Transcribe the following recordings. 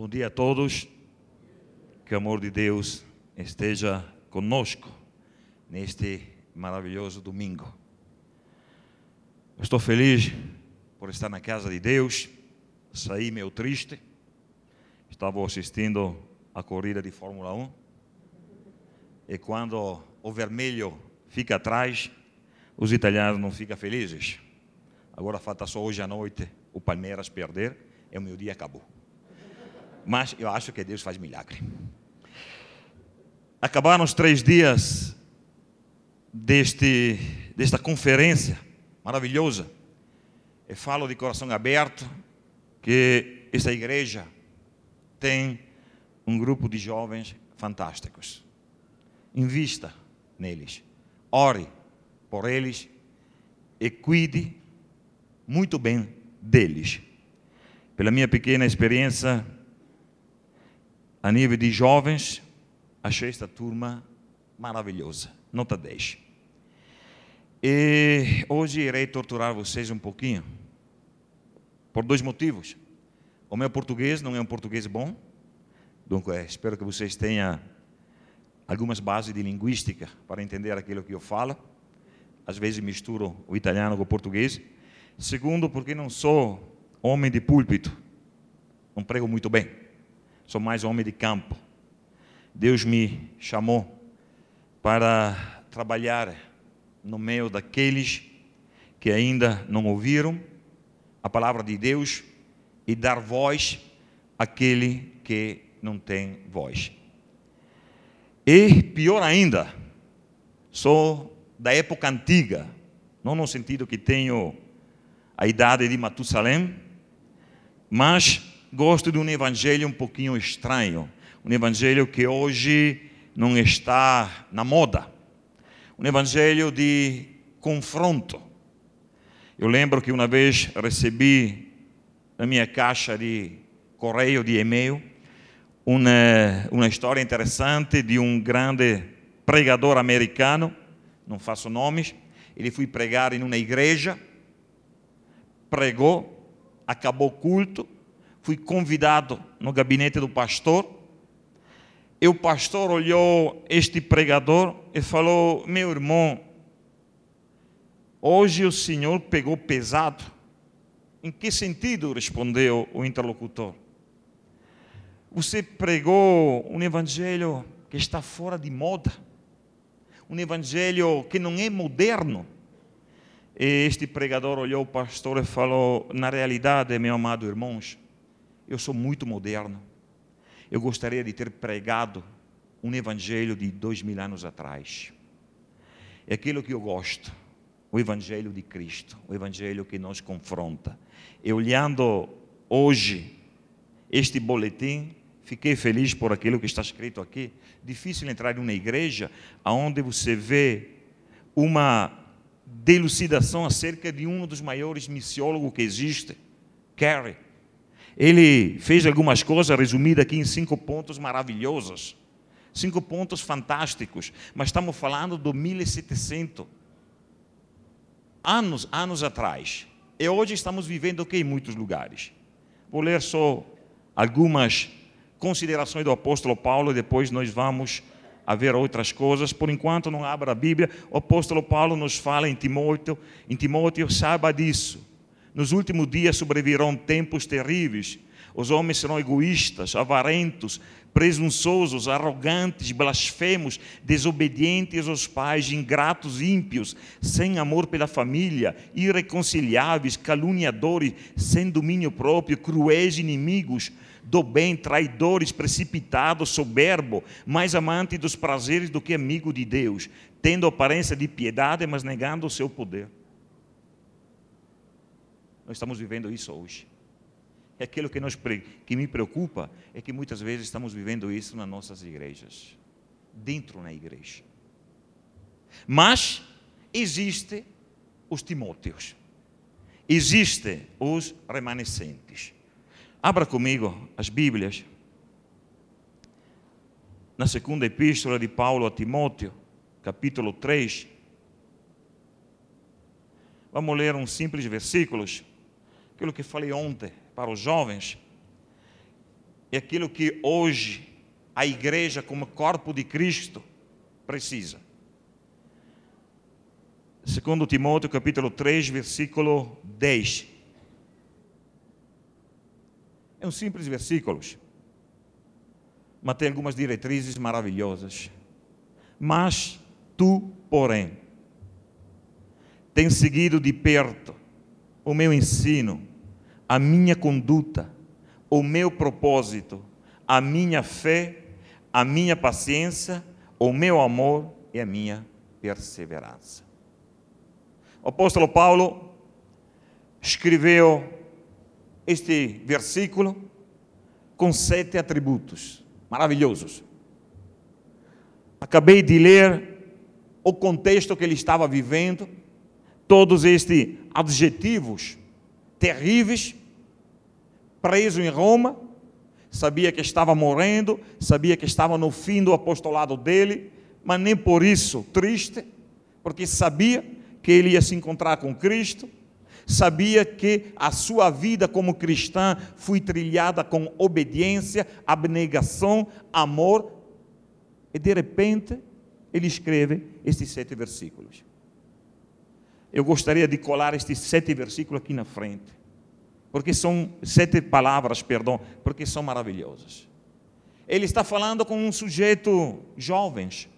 Bom dia a todos. Que o amor de Deus esteja conosco neste maravilhoso domingo. estou feliz por estar na casa de Deus. Saí meio triste. Estava assistindo a corrida de Fórmula 1. E quando o vermelho fica atrás, os italianos não ficam felizes. Agora falta só hoje à noite o Palmeiras perder e o meu dia acabou. Mas eu acho que Deus faz milagre. Acabaram os três dias deste, desta conferência maravilhosa. Eu falo de coração aberto que esta igreja tem um grupo de jovens fantásticos. Invista neles. Ore por eles e cuide muito bem deles. Pela minha pequena experiência a nível de jovens, achei esta turma maravilhosa. Nota 10. E hoje irei torturar vocês um pouquinho, por dois motivos. O meu português não é um português bom, então espero que vocês tenham algumas bases de linguística para entender aquilo que eu falo. Às vezes misturo o italiano com o português. Segundo, porque não sou homem de púlpito, não prego muito bem, sou mais homem de campo. Deus me chamou para trabalhar no meio daqueles que ainda não ouviram a palavra de Deus e dar voz àquele que não tem voz. E pior ainda, sou da época antiga, não no sentido que tenho a idade de Matusalém, mas gosto de um evangelho um pouquinho estranho, um evangelho que hoje não está na moda, um evangelho de confronto. Eu lembro que uma vez recebi na minha caixa de correio de e-mail uma, uma história interessante de um grande pregador americano, não faço nomes, ele foi pregar em uma igreja, pregou, acabou o culto, fui convidado no gabinete do pastor. E o pastor olhou este pregador e falou: Meu irmão, hoje o senhor pegou pesado. Em que sentido? respondeu o interlocutor. Você pregou um evangelho que está fora de moda, um evangelho que não é moderno. E este pregador olhou o pastor e falou: Na realidade, meu amado irmãos, eu sou muito moderno. Eu gostaria de ter pregado um evangelho de dois mil anos atrás. É aquilo que eu gosto, o evangelho de Cristo, o evangelho que nos confronta. E olhando hoje este boletim, fiquei feliz por aquilo que está escrito aqui. Difícil entrar em uma igreja onde você vê uma delucidação acerca de um dos maiores missiólogos que existe, Carey ele fez algumas coisas resumidas aqui em cinco pontos maravilhosos. Cinco pontos fantásticos. Mas estamos falando do 1700. Anos, anos atrás. E hoje estamos vivendo o que em muitos lugares. Vou ler só algumas considerações do apóstolo Paulo depois nós vamos a ver outras coisas. Por enquanto não abra a Bíblia. O apóstolo Paulo nos fala em Timóteo, em Timóteo, saiba disso nos últimos dias sobrevirão tempos terríveis. Os homens serão egoístas, avarentos, presunçosos, arrogantes, blasfemos, desobedientes aos pais, ingratos, ímpios, sem amor pela família, irreconciliáveis, caluniadores, sem domínio próprio, cruéis inimigos do bem, traidores, precipitados, soberbo, mais amante dos prazeres do que amigo de Deus, tendo aparência de piedade, mas negando o seu poder. Nós estamos vivendo isso hoje. É aquilo que, que me preocupa é que muitas vezes estamos vivendo isso nas nossas igrejas, dentro na igreja. Mas existe os Timóteos, existe os remanescentes. Abra comigo as Bíblias. Na segunda epístola de Paulo a Timóteo, capítulo 3. Vamos ler uns simples versículos aquilo que falei ontem para os jovens. é aquilo que hoje a igreja, como corpo de Cristo, precisa. Segundo Timóteo capítulo 3, versículo 10. É um simples versículo, mas tem algumas diretrizes maravilhosas. Mas tu, porém, tens seguido de perto o meu ensino, a minha conduta, o meu propósito, a minha fé, a minha paciência, o meu amor e a minha perseverança. O apóstolo Paulo escreveu este versículo com sete atributos maravilhosos. Acabei de ler o contexto que ele estava vivendo, todos estes adjetivos terríveis, preso em Roma, sabia que estava morrendo, sabia que estava no fim do apostolado dele, mas nem por isso triste, porque sabia que ele ia se encontrar com Cristo, sabia que a sua vida como cristã foi trilhada com obediência, abnegação, amor, e de repente ele escreve estes sete versículos. Eu gostaria de colar estes sete versículos aqui na frente, porque são sete palavras, perdão, porque são maravilhosas. Ele está falando com um sujeito jovens,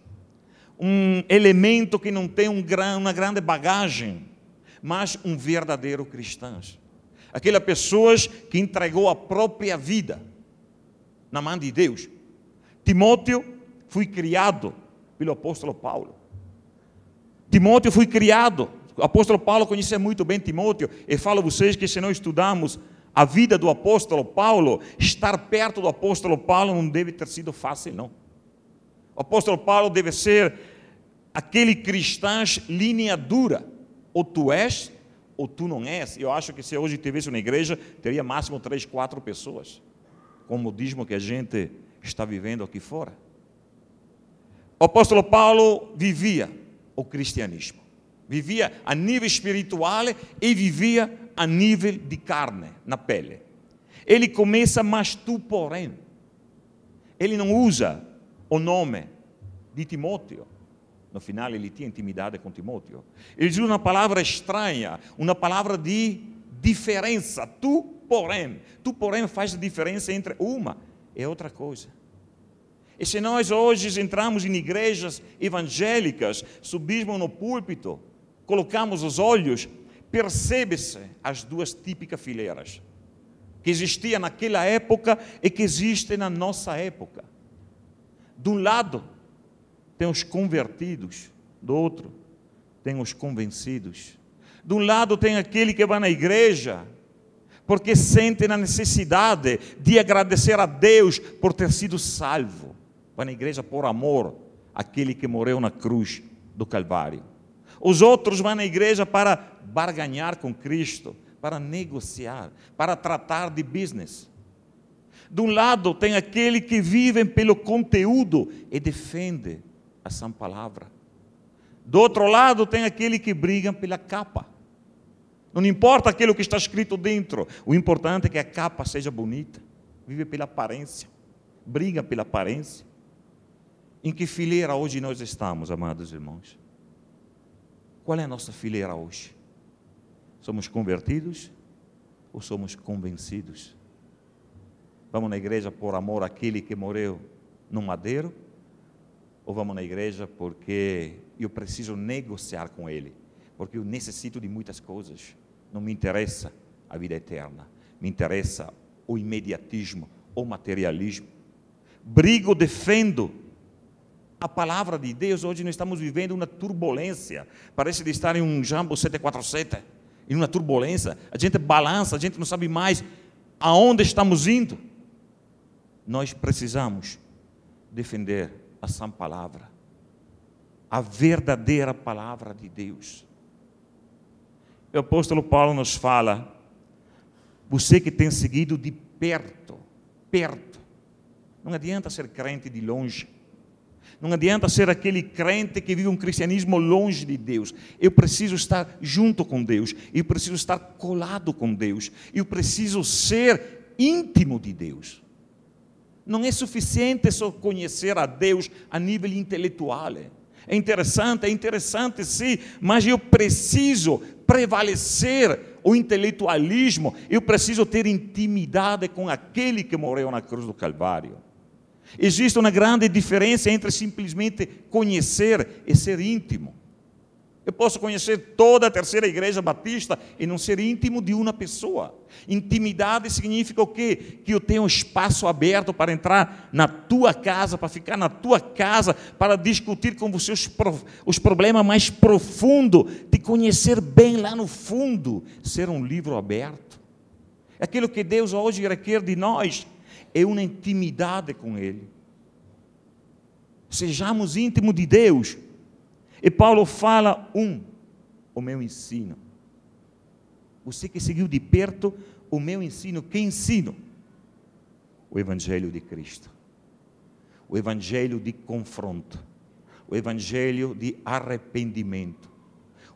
um elemento que não tem um, uma grande bagagem, mas um verdadeiro cristão. Aquela pessoa que entregou a própria vida na mão de Deus. Timóteo foi criado pelo apóstolo Paulo. Timóteo foi criado. O apóstolo Paulo conhecia muito bem Timóteo e fala a vocês que se nós estudamos a vida do apóstolo Paulo, estar perto do apóstolo Paulo não deve ter sido fácil, não. O apóstolo Paulo deve ser aquele cristão linha dura. Ou tu és, ou tu não és. Eu acho que se hoje tivesse uma igreja, teria máximo três, quatro pessoas. Com o modismo que a gente está vivendo aqui fora. O apóstolo Paulo vivia o cristianismo. Vivia a nível espiritual e vivia a nível de carne, na pele. Ele começa, mas tu, porém. Ele não usa o nome de Timóteo. No final, ele tinha intimidade com Timóteo. Ele diz uma palavra estranha, uma palavra de diferença. Tu, porém, tu, porém, faz a diferença entre uma e outra coisa. E se nós hoje entramos em igrejas evangélicas, subimos no púlpito, colocamos os olhos, percebe-se as duas típicas fileiras que existiam naquela época e que existem na nossa época. De um lado, tem os convertidos, do outro, tem os convencidos. De um lado, tem aquele que vai na igreja, porque sente na necessidade de agradecer a Deus por ter sido salvo. Vai na igreja por amor àquele que morreu na cruz do Calvário. Os outros vão na igreja para barganhar com Cristo, para negociar, para tratar de business. De um lado tem aquele que vive pelo conteúdo e defende a sã palavra. Do outro lado, tem aquele que briga pela capa. Não importa aquilo que está escrito dentro, o importante é que a capa seja bonita. Vive pela aparência, briga pela aparência. Em que fileira hoje nós estamos, amados irmãos? Qual é a nossa fileira hoje? Somos convertidos ou somos convencidos? Vamos na igreja por amor àquele que morreu no madeiro? ou vamos na igreja porque eu preciso negociar com Ele, porque eu necessito de muitas coisas. Não me interessa a vida eterna, me interessa o imediatismo, o materialismo. Brigo, defendo a palavra de Deus. Hoje nós estamos vivendo uma turbulência, parece de estar em um Jambo 747, em uma turbulência. A gente balança, a gente não sabe mais aonde estamos indo. Nós precisamos defender a sã palavra, a verdadeira palavra de Deus. O apóstolo Paulo nos fala, você que tem seguido de perto, perto, não adianta ser crente de longe. Não adianta ser aquele crente que vive um cristianismo longe de Deus. Eu preciso estar junto com Deus. Eu preciso estar colado com Deus. Eu preciso ser íntimo de Deus. Não é suficiente só conhecer a Deus a nível intelectual. É interessante, é interessante sim, mas eu preciso prevalecer o intelectualismo, eu preciso ter intimidade com aquele que morreu na cruz do Calvário. Existe uma grande diferença entre simplesmente conhecer e ser íntimo. Eu posso conhecer toda a terceira igreja batista e não ser íntimo de uma pessoa. Intimidade significa o quê? Que eu tenho espaço aberto para entrar na tua casa, para ficar na tua casa, para discutir com você os, os problemas mais profundos, de conhecer bem lá no fundo, ser um livro aberto. É aquilo que Deus hoje requer de nós é uma intimidade com Ele. Sejamos íntimos de Deus e Paulo fala: um, o meu ensino. Você que seguiu de perto o meu ensino, que ensino? O Evangelho de Cristo. O Evangelho de confronto. O Evangelho de arrependimento.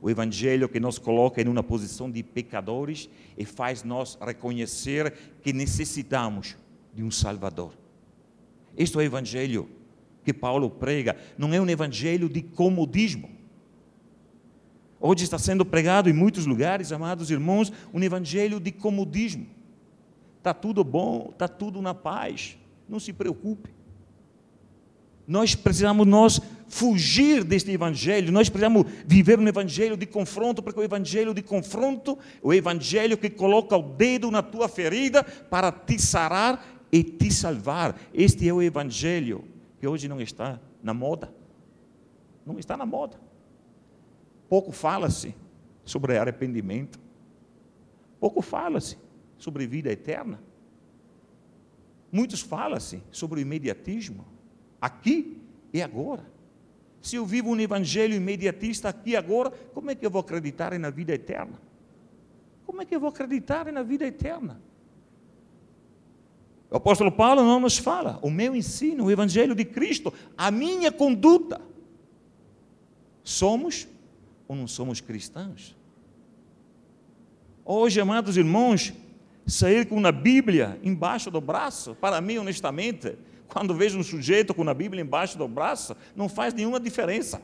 O Evangelho que nos coloca em uma posição de pecadores e faz nós reconhecer que necessitamos de um Salvador. Este é o Evangelho que Paulo prega, não é um evangelho de comodismo. Hoje está sendo pregado em muitos lugares, amados irmãos, um evangelho de comodismo. Está tudo bom, está tudo na paz, não se preocupe. Nós precisamos nós fugir deste evangelho, nós precisamos viver um evangelho de confronto, porque o evangelho de confronto, o evangelho que coloca o dedo na tua ferida para te sarar e te salvar. Este é o evangelho que hoje não está na moda. Não está na moda. Pouco fala-se sobre arrependimento. Pouco fala-se sobre vida eterna. Muitos falam-se sobre o imediatismo, aqui e agora. Se eu vivo um evangelho imediatista aqui e agora, como é que eu vou acreditar na vida eterna? Como é que eu vou acreditar na vida eterna? O apóstolo Paulo não nos fala, o meu ensino, o evangelho de Cristo, a minha conduta. Somos ou não somos cristãos? Hoje, amados irmãos, sair com uma Bíblia embaixo do braço, para mim, honestamente, quando vejo um sujeito com uma Bíblia embaixo do braço, não faz nenhuma diferença.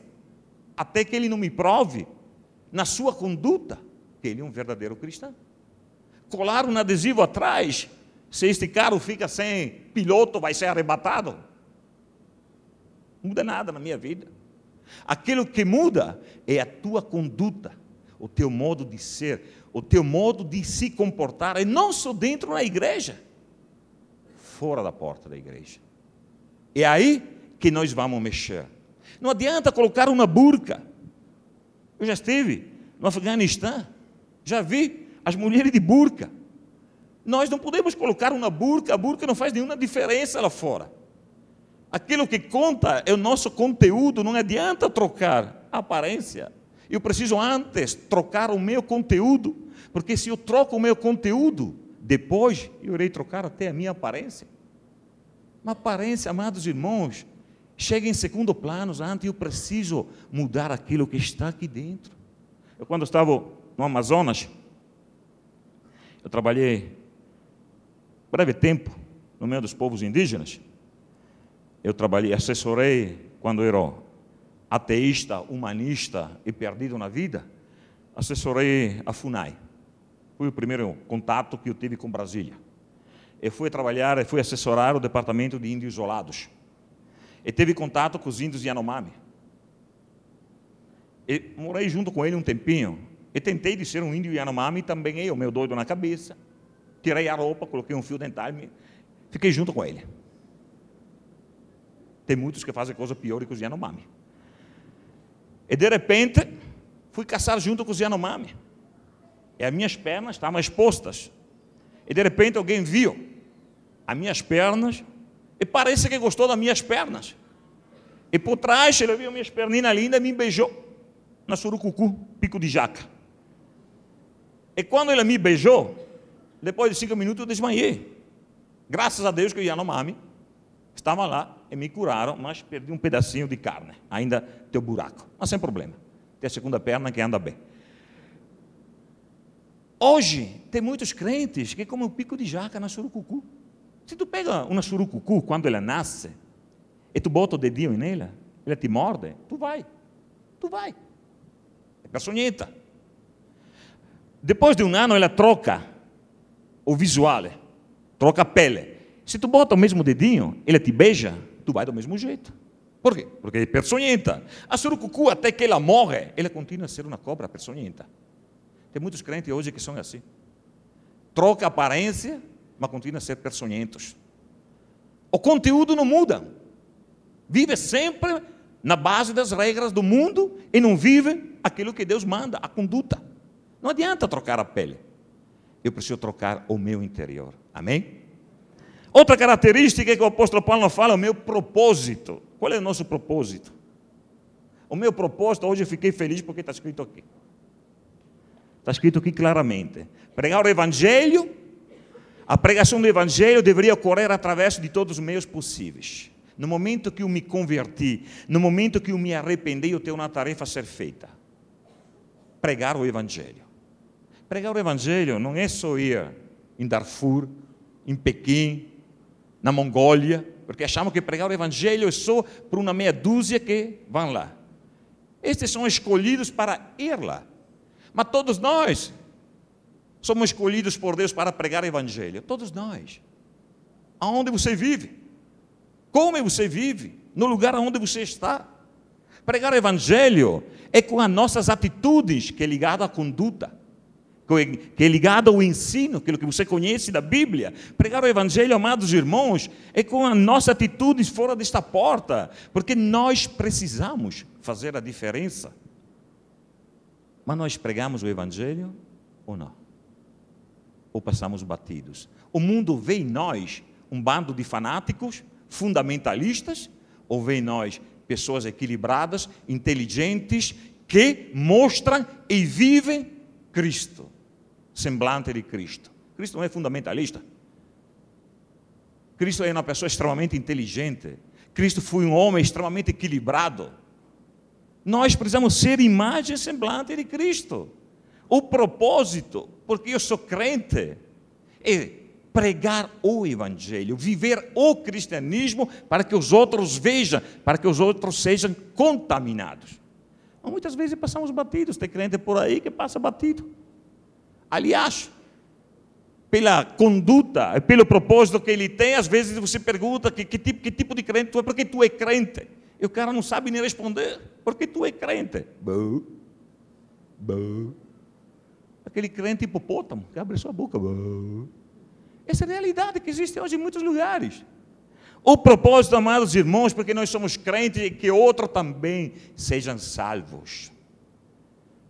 Até que ele não me prove, na sua conduta, que ele é um verdadeiro cristão. Colar um adesivo atrás, se este carro fica sem piloto, vai ser arrebatado. Não muda nada na minha vida. Aquilo que muda é a tua conduta, o teu modo de ser, o teu modo de se comportar, e não só dentro da igreja, fora da porta da igreja. É aí que nós vamos mexer. Não adianta colocar uma burca. Eu já estive no Afeganistão, já vi as mulheres de burca. Nós não podemos colocar uma burca, a burca não faz nenhuma diferença lá fora. Aquilo que conta é o nosso conteúdo, não adianta trocar a aparência. Eu preciso antes trocar o meu conteúdo, porque se eu troco o meu conteúdo, depois eu irei trocar até a minha aparência. Uma aparência, amados irmãos, chega em segundo plano, antes eu preciso mudar aquilo que está aqui dentro. Eu, quando estava no Amazonas, eu trabalhei breve tempo, no meio dos povos indígenas, eu trabalhei, assessorei quando era ateísta, humanista e perdido na vida, assessorei a FUNAI. Foi o primeiro contato que eu tive com Brasília. Eu fui trabalhar, fui assessorar o departamento de índios isolados. E teve contato com os índios Yanomami. E morei junto com ele um tempinho. E tentei de ser um índio Yanomami também eu, meu doido na cabeça tirei a roupa, coloquei um fio dental, fiquei junto com ele. Tem muitos que fazem coisa pior que os Yanomami. E de repente, fui caçar junto com os Yanomami. E as minhas pernas estavam expostas. E de repente alguém viu as minhas pernas e parece que gostou das minhas pernas. E por trás ele viu minhas perninhas lindas e me beijou na surucucu, pico de jaca. E quando ele me beijou, depois de cinco minutos eu desmanhei. Graças a Deus que o Yanomami estava lá e me curaram, mas perdi um pedacinho de carne. Ainda tem o buraco, mas sem problema. Tem a segunda perna que anda bem. Hoje, tem muitos crentes que comem um pico de jaca na surucucu. Se tu pega uma surucucu quando ela nasce e tu bota o dedinho nela, ela te morde, tu vai. Tu vai. É peçonhenta. Depois de um ano ela troca o visual, troca a pele. Se tu bota o mesmo dedinho, ela te beija, tu vai do mesmo jeito. Por quê? Porque é peçonhenta. A surucucu, até que ela morre, ela continua a ser uma cobra peçonhenta. Tem muitos crentes hoje que são assim. Troca a aparência, mas continua a ser peçonhentos. O conteúdo não muda. Vive sempre na base das regras do mundo e não vive aquilo que Deus manda, a conduta. Não adianta trocar a pele. Eu preciso trocar o meu interior. Amém? Outra característica que o apóstolo Paulo fala é o meu propósito. Qual é o nosso propósito? O meu propósito, hoje eu fiquei feliz porque está escrito aqui. Está escrito aqui claramente. Pregar o Evangelho, a pregação do Evangelho deveria ocorrer através de todos os meios possíveis. No momento que eu me converti, no momento que eu me arrependi, eu tenho uma tarefa a ser feita: pregar o Evangelho. Pregar o Evangelho não é só ir em Darfur, em Pequim, na Mongólia, porque achamos que pregar o Evangelho é só para uma meia dúzia que vão lá. Estes são escolhidos para ir lá. Mas todos nós somos escolhidos por Deus para pregar o Evangelho. Todos nós. Aonde você vive? Como você vive? No lugar onde você está? Pregar o Evangelho é com as nossas atitudes, que é ligado à conduta, que é ligado ao ensino, aquilo que você conhece da Bíblia. Pregar o Evangelho, amados irmãos, é com as nossas atitudes fora desta porta, porque nós precisamos fazer a diferença. Mas nós pregamos o Evangelho ou não? Ou passamos batidos? O mundo vê em nós um bando de fanáticos fundamentalistas ou vê em nós pessoas equilibradas, inteligentes, que mostram e vivem Cristo, semblante de Cristo. Cristo não é fundamentalista. Cristo é uma pessoa extremamente inteligente. Cristo foi um homem extremamente equilibrado. Nós precisamos ser imagem semblante de Cristo. O propósito, porque eu sou crente, é pregar o Evangelho, viver o cristianismo para que os outros vejam, para que os outros sejam contaminados. Muitas vezes passamos batidos, tem crente por aí que passa batido. Aliás, pela conduta, pelo propósito que ele tem, às vezes você pergunta que, que, tipo, que tipo de crente tu é, porque tu é crente. E o cara não sabe nem responder, porque tu é crente. Aquele crente hipopótamo que abre sua boca. Essa é a realidade que existe hoje em muitos lugares. O propósito, amados irmãos, porque nós somos crentes, é que outros também sejam salvos.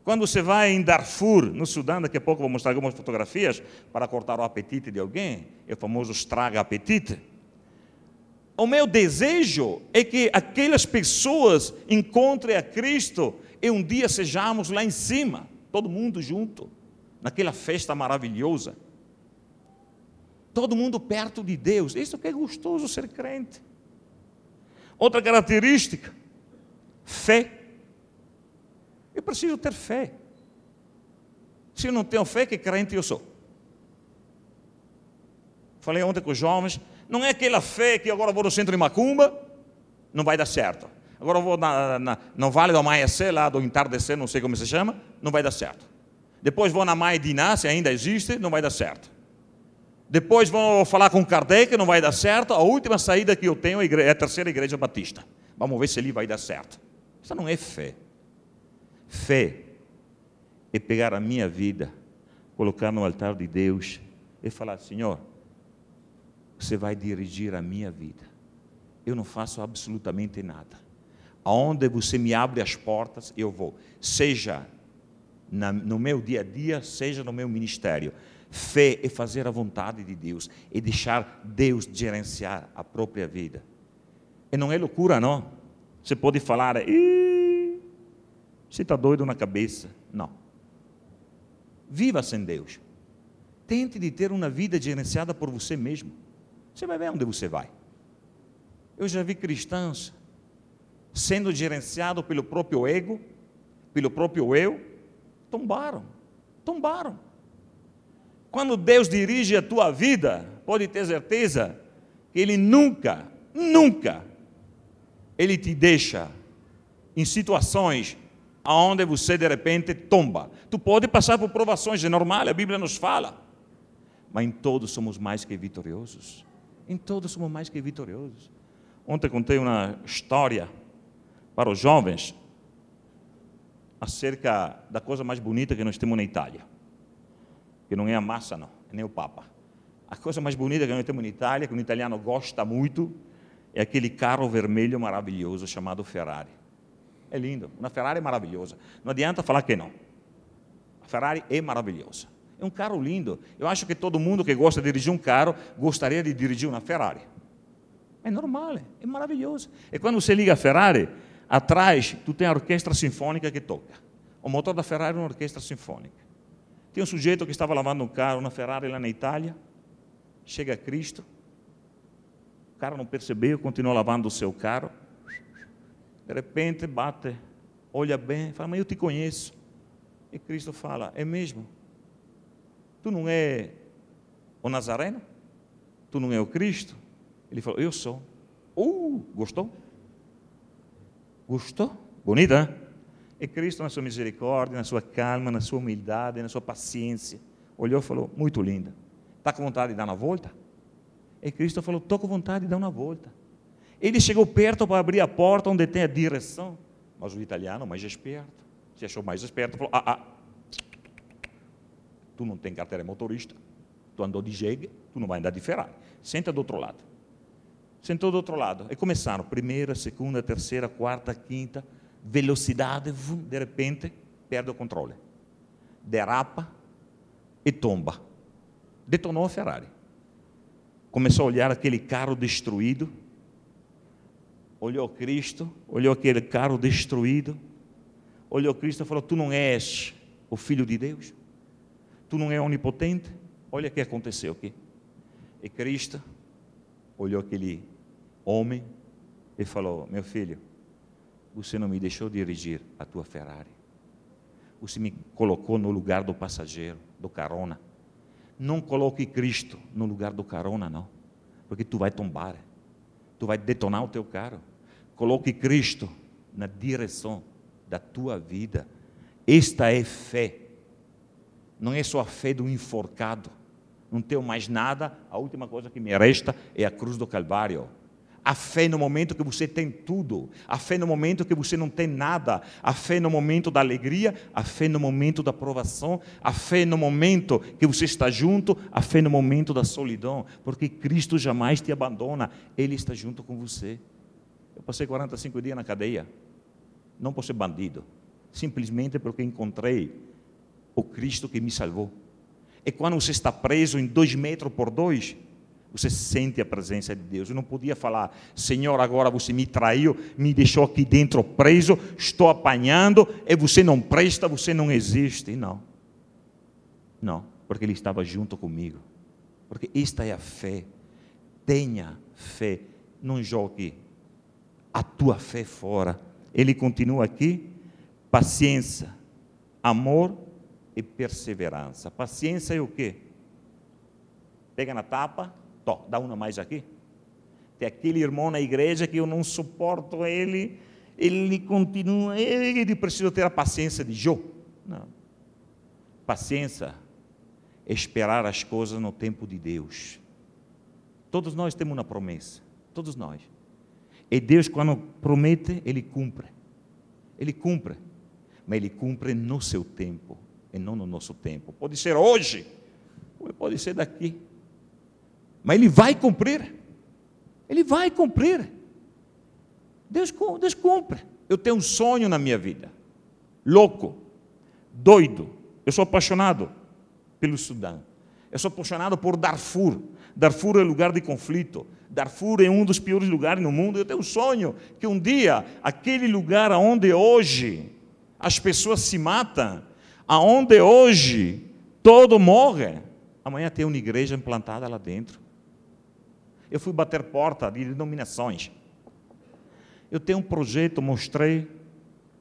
Quando você vai em Darfur, no Sudão, daqui a pouco vou mostrar algumas fotografias para cortar o apetite de alguém, é o famoso estraga apetite. O meu desejo é que aquelas pessoas encontrem a Cristo e um dia sejamos lá em cima, todo mundo junto, naquela festa maravilhosa todo mundo perto de Deus. Isso que é gostoso ser crente. Outra característica, fé. Eu preciso ter fé. Se eu não tenho fé, que crente eu sou? Falei ontem com os jovens, não é aquela fé que agora vou no centro de Macumba, não vai dar certo. Agora vou na, na, no Vale do Amanhecer, lá do entardecer, não sei como se chama, não vai dar certo. Depois vou na Mãe Diná, se ainda existe, não vai dar certo. Depois vão falar com Kardec, não vai dar certo. A última saída que eu tenho é, é a terceira igreja batista. Vamos ver se ali vai dar certo. Isso não é fé. Fé é pegar a minha vida, colocar no altar de Deus e falar: Senhor, você vai dirigir a minha vida. Eu não faço absolutamente nada. Aonde você me abre as portas, eu vou. Seja no meu dia a dia, seja no meu ministério. Fé é fazer a vontade de Deus, é deixar Deus gerenciar a própria vida. E não é loucura, não. Você pode falar, você está doido na cabeça. Não. Viva sem Deus. Tente de ter uma vida gerenciada por você mesmo. Você vai ver onde você vai. Eu já vi cristãos sendo gerenciados pelo próprio ego, pelo próprio eu, tombaram. Tombaram. Quando Deus dirige a tua vida, pode ter certeza que Ele nunca, nunca, Ele te deixa em situações onde você de repente tomba. Tu pode passar por provações, é normal, a Bíblia nos fala. Mas em todos somos mais que vitoriosos. Em todos somos mais que vitoriosos. Ontem contei uma história para os jovens acerca da coisa mais bonita que nós temos na Itália. Que não é a massa, não, é nem o Papa. A coisa mais bonita que nós temos na Itália, que o italiano gosta muito, é aquele carro vermelho maravilhoso chamado Ferrari. É lindo, uma Ferrari é maravilhosa. Não adianta falar que não. A Ferrari é maravilhosa. É um carro lindo. Eu acho que todo mundo que gosta de dirigir um carro gostaria de dirigir uma Ferrari. É normal, é maravilhoso. E quando você liga a Ferrari, atrás tu tem a orquestra sinfônica que toca. O motor da Ferrari é uma orquestra sinfônica. Tem um sujeito que estava lavando um carro na Ferrari lá na Itália, chega a Cristo, o cara não percebeu, continuou lavando o seu carro, de repente bate, olha bem, fala, mas eu te conheço. E Cristo fala, é mesmo? Tu não é o Nazareno? Tu não é o Cristo? Ele falou, eu sou. Uh, gostou? Gostou? Bonita, né? E Cristo, na sua misericórdia, na sua calma, na sua humildade, na sua paciência, olhou e falou: Muito linda. Está com vontade de dar uma volta? E Cristo falou: Estou com vontade de dar uma volta. Ele chegou perto para abrir a porta onde tem a direção. Mas o italiano, mais esperto, se achou mais esperto, falou: Ah, ah, tu não tem carteira de motorista, tu andou de jegue, tu não vai andar de Ferrari. Senta do outro lado sentou do outro lado. E começaram, primeira, segunda, terceira, quarta, quinta, velocidade, de repente, perde o controle. Derrapa e tomba. Detonou a Ferrari. Começou a olhar aquele carro destruído. Olhou Cristo, olhou aquele carro destruído. Olhou Cristo e falou: Tu não és o Filho de Deus? Tu não és onipotente? Olha o que aconteceu aqui. E Cristo olhou aquele homem e falou: Meu filho, você não me deixou dirigir a tua Ferrari. Você me colocou no lugar do passageiro, do carona. Não coloque Cristo no lugar do carona, não, porque tu vai tombar, tu vai detonar o teu carro. Coloque Cristo na direção da tua vida. Esta é fé. Não é só a fé do enforcado. Não tenho mais nada, a última coisa que me resta é a cruz do Calvário. A fé no momento que você tem tudo, a fé no momento que você não tem nada, a fé no momento da alegria, a fé no momento da provação, a fé no momento que você está junto, a fé no momento da solidão, porque Cristo jamais te abandona, Ele está junto com você. Eu passei 45 dias na cadeia, não por ser bandido, simplesmente porque encontrei o Cristo que me salvou. E quando você está preso em dois metros por dois, você sente a presença de Deus. Eu não podia falar, Senhor, agora você me traiu, me deixou aqui dentro preso, estou apanhando, e você não presta, você não existe. Não. Não, porque Ele estava junto comigo. Porque esta é a fé. Tenha fé. Não jogue a tua fé fora. Ele continua aqui. Paciência, amor e perseverança. Paciência é o quê? Pega na tapa, Tó, dá uma mais aqui. Tem aquele irmão na igreja que eu não suporto ele, ele continua, ele precisa ter a paciência de Jó. Não. Paciência é esperar as coisas no tempo de Deus. Todos nós temos uma promessa, todos nós. E Deus, quando promete, Ele cumpre. Ele cumpre, mas Ele cumpre no seu tempo e não no nosso tempo. Pode ser hoje, pode ser daqui. Mas ele vai cumprir. Ele vai cumprir. Deus, Deus cumpre. Eu tenho um sonho na minha vida. Louco, doido. Eu sou apaixonado pelo Sudão. Eu sou apaixonado por Darfur. Darfur é lugar de conflito. Darfur é um dos piores lugares no mundo. Eu tenho um sonho que um dia, aquele lugar onde hoje as pessoas se matam, aonde hoje todo morre, amanhã tem uma igreja implantada lá dentro. Eu fui bater porta de denominações. Eu tenho um projeto, mostrei.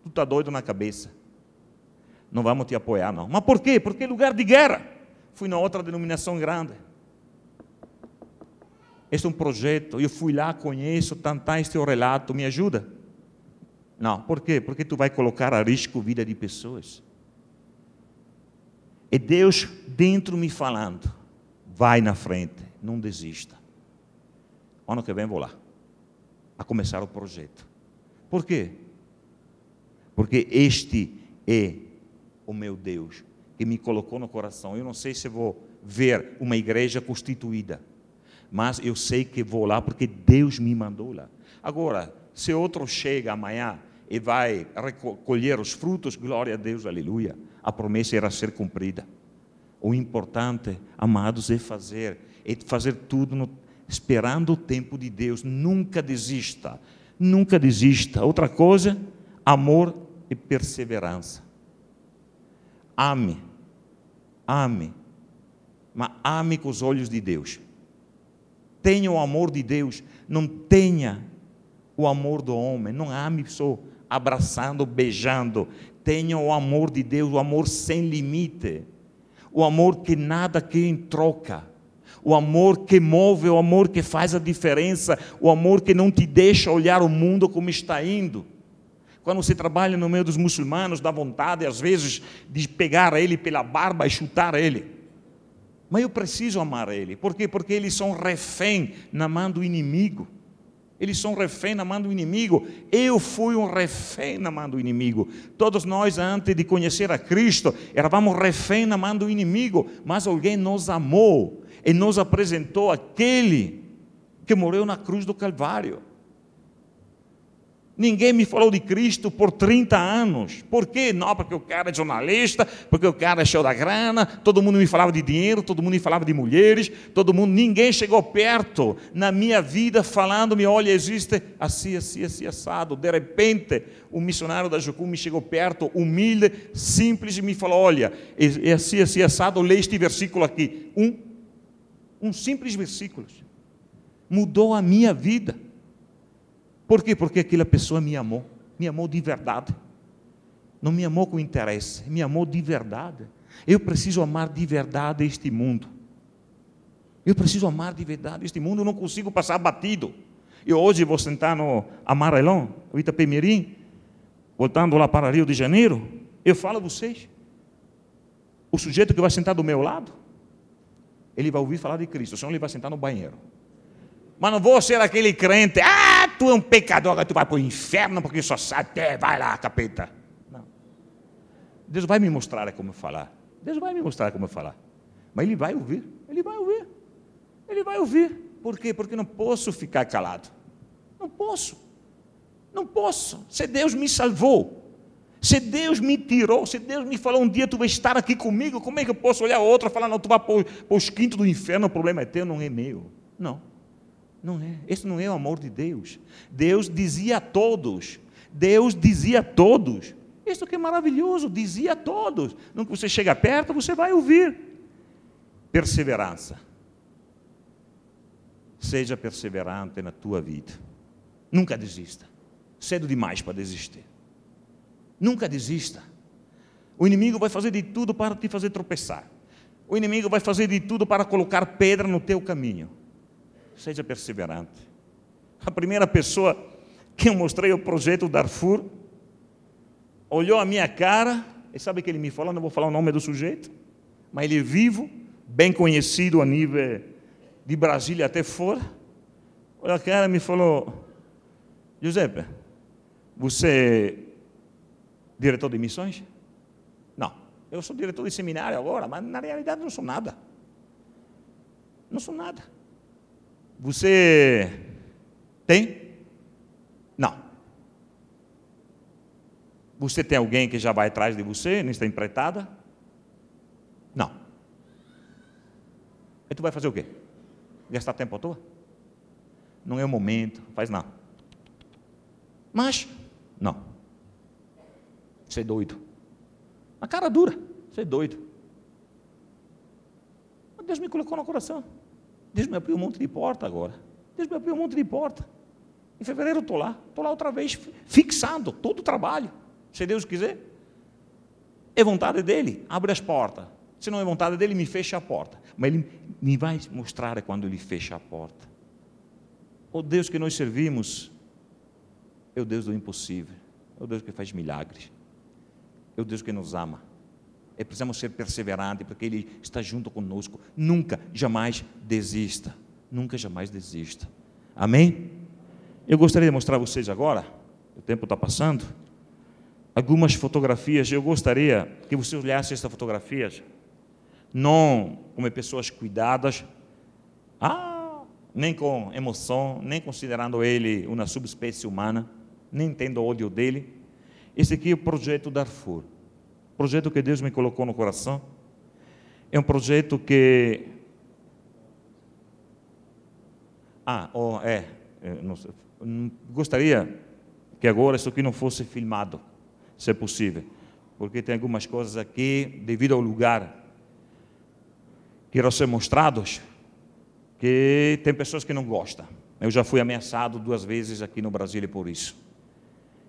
Tu está doido na cabeça. Não vamos te apoiar, não. Mas por quê? Porque é lugar de guerra. Fui na outra denominação grande. Este é um projeto, eu fui lá, conheço, tanto este é o relato, me ajuda? Não, por quê? Porque tu vai colocar a risco a vida de pessoas. É Deus dentro me falando, vai na frente, não desista. Ano que vem vou lá, a começar o projeto. Por quê? Porque este é o meu Deus que me colocou no coração. Eu não sei se vou ver uma igreja constituída, mas eu sei que vou lá porque Deus me mandou lá. Agora, se outro chega amanhã e vai recolher os frutos, glória a Deus, aleluia. A promessa irá ser cumprida. O importante, amados, é fazer, é fazer tudo no, esperando o tempo de Deus. Nunca desista, nunca desista. Outra coisa, amor e perseverança. Ame, ame, mas ame com os olhos de Deus. Tenha o amor de Deus, não tenha o amor do homem. Não ame só abraçando, beijando. Tenha o amor de Deus, o amor sem limite. O amor que nada quer em troca. O amor que move, o amor que faz a diferença, o amor que não te deixa olhar o mundo como está indo. Quando você trabalha no meio dos muçulmanos, dá vontade, às vezes, de pegar ele pela barba e chutar ele. Mas eu preciso amar ele. Por quê? Porque eles são refém na mão do inimigo. Eles são refém na mão do inimigo. Eu fui um refém na mão do inimigo. Todos nós, antes de conhecer a Cristo, éramos refém na mão do inimigo. Mas alguém nos amou e nos apresentou aquele que morreu na cruz do Calvário. Ninguém me falou de Cristo por 30 anos. Por quê? Não, porque o cara é jornalista, porque o cara é cheio da grana, todo mundo me falava de dinheiro, todo mundo me falava de mulheres, todo mundo, ninguém chegou perto na minha vida falando-me, olha, existe assim, assim, assim, assado. De repente, o missionário da Jucu me chegou perto, humilde, simples, e me falou, olha, é, é assim, assim, assado, lê este versículo aqui. Um, um simples versículo. Mudou a minha vida. Por quê? Porque aquela pessoa me amou, me amou de verdade. Não me amou com interesse, me amou de verdade. Eu preciso amar de verdade este mundo. Eu preciso amar de verdade este mundo, eu não consigo passar batido. Eu hoje vou sentar no Amarelão, o Itapemirim, voltando lá para Rio de Janeiro, eu falo a vocês, o sujeito que vai sentar do meu lado, ele vai ouvir falar de Cristo, senão ele vai sentar no banheiro. Mas não vou ser aquele crente, ah, tu é um pecador, agora tu vai para o inferno porque só sabe, é, vai lá, capeta. Não. Deus vai me mostrar como falar. Deus vai me mostrar como falar. Mas Ele vai ouvir, Ele vai ouvir. Ele vai ouvir. Por quê? Porque não posso ficar calado. Não posso. Não posso. Se Deus me salvou, se Deus me tirou, se Deus me falou um dia tu vai estar aqui comigo, como é que eu posso olhar outro e falar, não, tu vai para os quintos do inferno, o problema é teu, não é meu. Não. Não é. Esse não é o amor de Deus. Deus dizia a todos. Deus dizia a todos. Isso que é maravilhoso, dizia a todos. Não que você chega perto, você vai ouvir. Perseverança. Seja perseverante na tua vida. Nunca desista. Cedo demais para desistir. Nunca desista. O inimigo vai fazer de tudo para te fazer tropeçar. O inimigo vai fazer de tudo para colocar pedra no teu caminho seja perseverante. A primeira pessoa que eu mostrei o projeto Darfur olhou a minha cara e sabe o que ele me falou? Não vou falar o nome do sujeito, mas ele é vivo, bem conhecido a nível de Brasília até fora. Olha a cara me falou: Giuseppe, você é diretor de missões? Não, eu sou diretor de seminário agora, mas na realidade não sou nada. Não sou nada. Você tem? Não. Você tem alguém que já vai atrás de você nesta empreitada? Não. E tu vai fazer o quê? Gastar tempo à toa? Não é o momento, faz não. Mas, não. Você é doido. A cara dura, você é doido. Deus me colocou no coração. Deus me abriu um monte de porta agora. Deus me abriu um monte de porta. Em fevereiro estou lá, estou lá outra vez, fixado, todo o trabalho. Se Deus quiser. É vontade dele, abre as portas. Se não é vontade dele, me fecha a porta. Mas ele me vai mostrar quando ele fecha a porta. O Deus que nós servimos é o Deus do impossível, é o Deus que faz milagres, é o Deus que nos ama. É precisamos ser perseverantes, porque Ele está junto conosco. Nunca, jamais desista. Nunca, jamais desista. Amém? Eu gostaria de mostrar a vocês agora, o tempo está passando, algumas fotografias. Eu gostaria que vocês olhassem essas fotografias, não como pessoas cuidadas, ah, nem com emoção, nem considerando ele uma subespécie humana, nem tendo ódio dele. Esse aqui é o projeto Darfur projeto que Deus me colocou no coração. É um projeto que. Ah, oh, é. Não, gostaria que agora isso aqui não fosse filmado, se é possível, porque tem algumas coisas aqui, devido ao lugar, que irão ser mostrados, que tem pessoas que não gostam. Eu já fui ameaçado duas vezes aqui no Brasil por isso.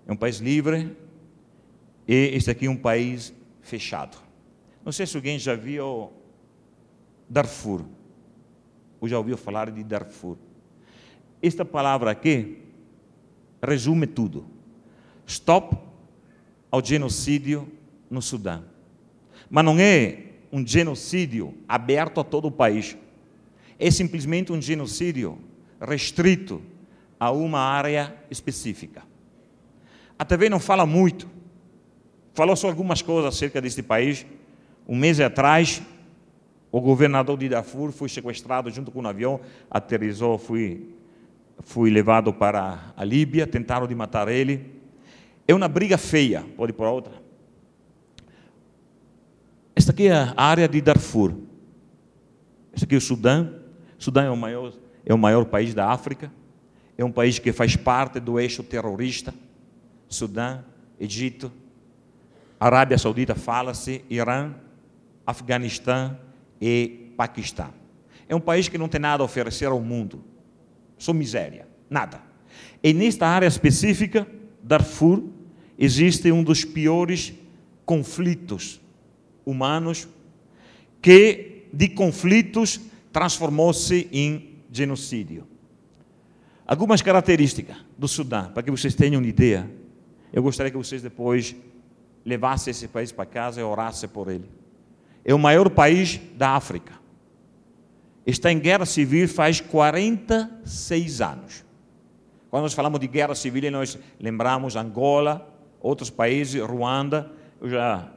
É um país livre e este aqui é um país fechado. Não sei se alguém já viu Darfur, ou já ouviu falar de Darfur. Esta palavra aqui resume tudo. Stop ao genocídio no Sudão. Mas não é um genocídio aberto a todo o país. É simplesmente um genocídio restrito a uma área específica. A TV não fala muito, falou só algumas coisas acerca deste país. Um mês atrás, o governador de Darfur foi sequestrado junto com um avião, aterrizou, foi, foi levado para a Líbia, tentaram de matar ele. É uma briga feia, pode ir para outra. Esta aqui é a área de Darfur. Este aqui é o Sudão. O Sudão é o maior, é o maior país da África. É um país que faz parte do eixo terrorista. Sudão, Egito, Arábia Saudita fala-se Irã, Afeganistão e Paquistão. É um país que não tem nada a oferecer ao mundo. Só miséria, nada. E nesta área específica, Darfur, existe um dos piores conflitos humanos que de conflitos transformou-se em genocídio. Algumas características do Sudão, para que vocês tenham uma ideia. Eu gostaria que vocês depois levasse esse país para casa e orasse por ele. É o maior país da África. Está em guerra civil faz 46 anos. Quando nós falamos de guerra civil, nós lembramos Angola, outros países, Ruanda. Eu já,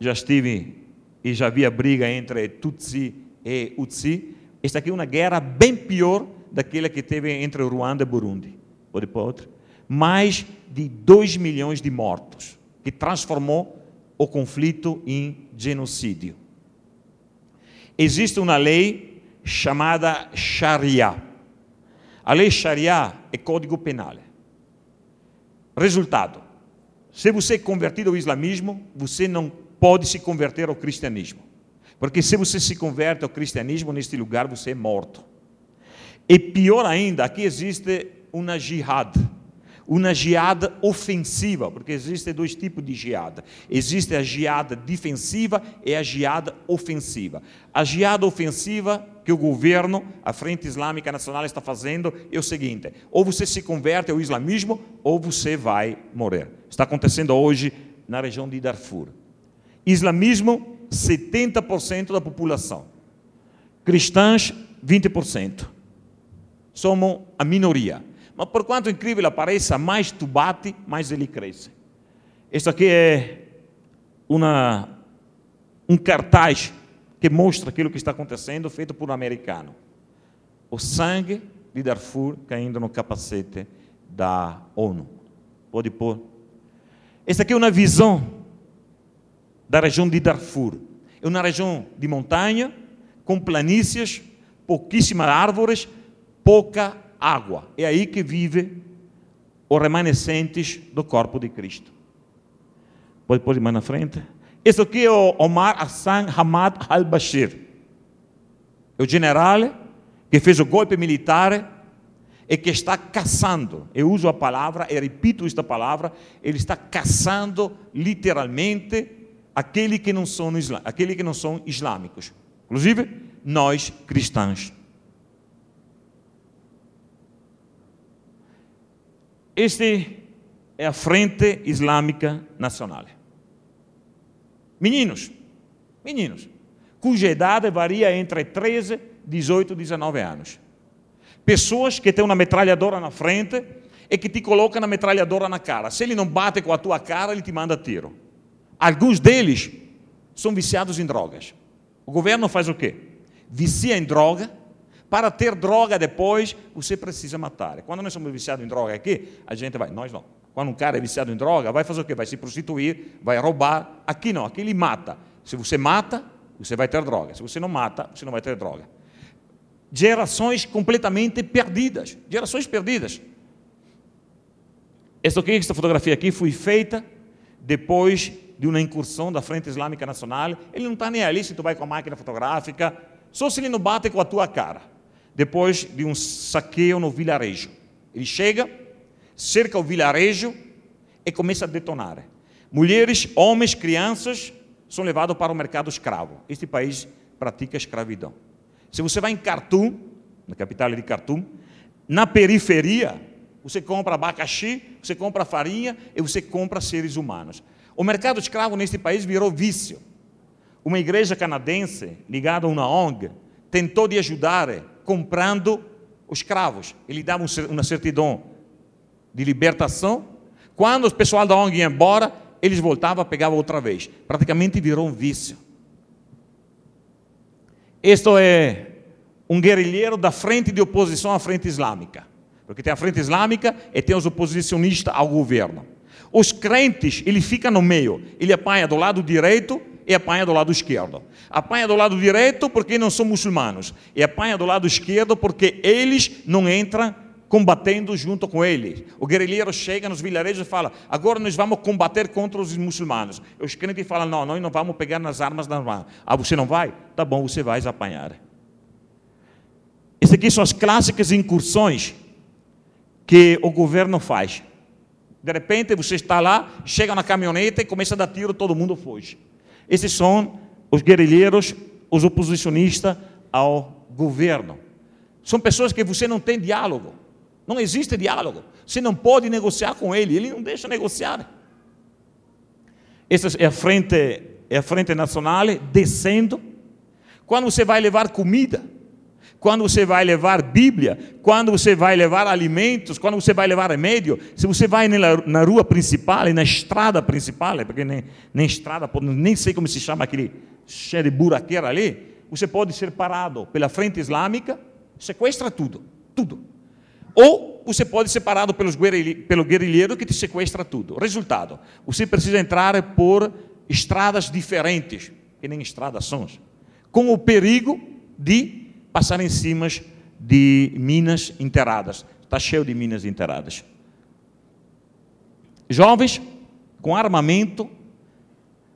já estive e já vi a briga entre Tutsi e Utsi. Esta aqui é uma guerra bem pior daquela que teve entre Ruanda e Burundi. Pode pôr outra? Mais de 2 milhões de mortos que transformou o conflito em genocídio. Existe uma lei chamada Sharia. A lei Sharia é código penal. Resultado: se você é convertido ao islamismo, você não pode se converter ao cristianismo. Porque se você se converte ao cristianismo, neste lugar você é morto. E pior ainda, aqui existe uma jihad uma geada ofensiva, porque existem dois tipos de geada. Existe a geada defensiva e a geada ofensiva. A geada ofensiva que o governo, a Frente Islâmica Nacional está fazendo é o seguinte: ou você se converte ao islamismo ou você vai morrer. Está acontecendo hoje na região de Darfur. Islamismo, 70% da população. Cristãs, 20%. Somos a minoria. Mas por quanto incrível pareça, mais tu bate, mais ele cresce. Isso aqui é uma, um cartaz que mostra aquilo que está acontecendo, feito por um americano. O sangue de Darfur caindo no capacete da ONU. Pode pôr. Essa aqui é uma visão da região de Darfur. É uma região de montanha, com planícies, pouquíssimas árvores, pouca água. É aí que vive os remanescentes do corpo de Cristo. Pode pôr mais na frente? Esse aqui é o Omar Hassan Hamad al-Bashir. É o general que fez o golpe militar e que está caçando. Eu uso a palavra, e repito esta palavra, ele está caçando literalmente aqueles que não são, aquele que não são islâmicos. Inclusive, nós cristãos. Este é a Frente Islâmica Nacional. Meninos, meninos, cuja idade varia entre 13, 18 e 19 anos. Pessoas que têm uma metralhadora na frente e que te colocam a metralhadora na cara. Se ele não bate com a tua cara, ele te manda tiro. Alguns deles são viciados em drogas. O governo faz o quê? Vicia em droga. Para ter droga depois, você precisa matar. Quando nós somos viciados em droga aqui, a gente vai, nós não. Quando um cara é viciado em droga, vai fazer o quê? Vai se prostituir, vai roubar. Aqui não, aqui ele mata. Se você mata, você vai ter droga. Se você não mata, você não vai ter droga. Gerações completamente perdidas. Gerações perdidas. Esta, aqui, esta fotografia aqui foi feita depois de uma incursão da Frente Islâmica Nacional. Ele não está nem ali se tu vai com a máquina fotográfica, só se ele não bate com a tua cara. Depois de um saqueio no vilarejo. Ele chega, cerca o vilarejo e começa a detonar. Mulheres, homens, crianças são levados para o mercado escravo. Este país pratica escravidão. Se você vai em Khartoum, na capital de Khartoum, na periferia, você compra abacaxi, você compra farinha e você compra seres humanos. O mercado escravo neste país virou vício. Uma igreja canadense, ligada a uma ONG, tentou de ajudar comprando os escravos. Ele dava uma certidão de libertação. Quando o pessoal da ONG ia embora, eles voltavam, pegavam outra vez. Praticamente virou um vício. Este é um guerrilheiro da frente de oposição à frente islâmica. Porque tem a frente islâmica e tem os oposicionistas ao governo. Os crentes, ele fica no meio. Ele apanha do lado direito e apanha do lado esquerdo. Apanha do lado direito porque não são muçulmanos. E apanha do lado esquerdo porque eles não entram combatendo junto com ele. O guerrilheiro chega nos vilarejos e fala: agora nós vamos combater contra os muçulmanos. Os crentes falam: não, nós não vamos pegar nas armas da mão. Ah, você não vai? Tá bom, você vai apanhar. Essas aqui são as clássicas incursões que o governo faz. De repente você está lá, chega na caminhonete e começa a dar tiro, todo mundo foge. Esses são os guerrilheiros, os oposicionistas ao governo. São pessoas que você não tem diálogo. Não existe diálogo. Você não pode negociar com ele, ele não deixa negociar. Essa é a frente, é a frente nacional descendo. Quando você vai levar comida, quando você vai levar Bíblia, quando você vai levar alimentos, quando você vai levar remédio, se você vai na, rua principal, na estrada principal, porque nem, nem estrada, nem sei como se chama aquele cheio de buraqueira ali, você pode ser parado pela frente islâmica, sequestra tudo, tudo. Ou você pode ser parado pelos pelo guerrilheiro que te sequestra tudo. Resultado, você precisa entrar por estradas diferentes, que nem estradas são, com o perigo de passar em cima de minas enterradas. Está cheio de minas enterradas. Jovens com armamento,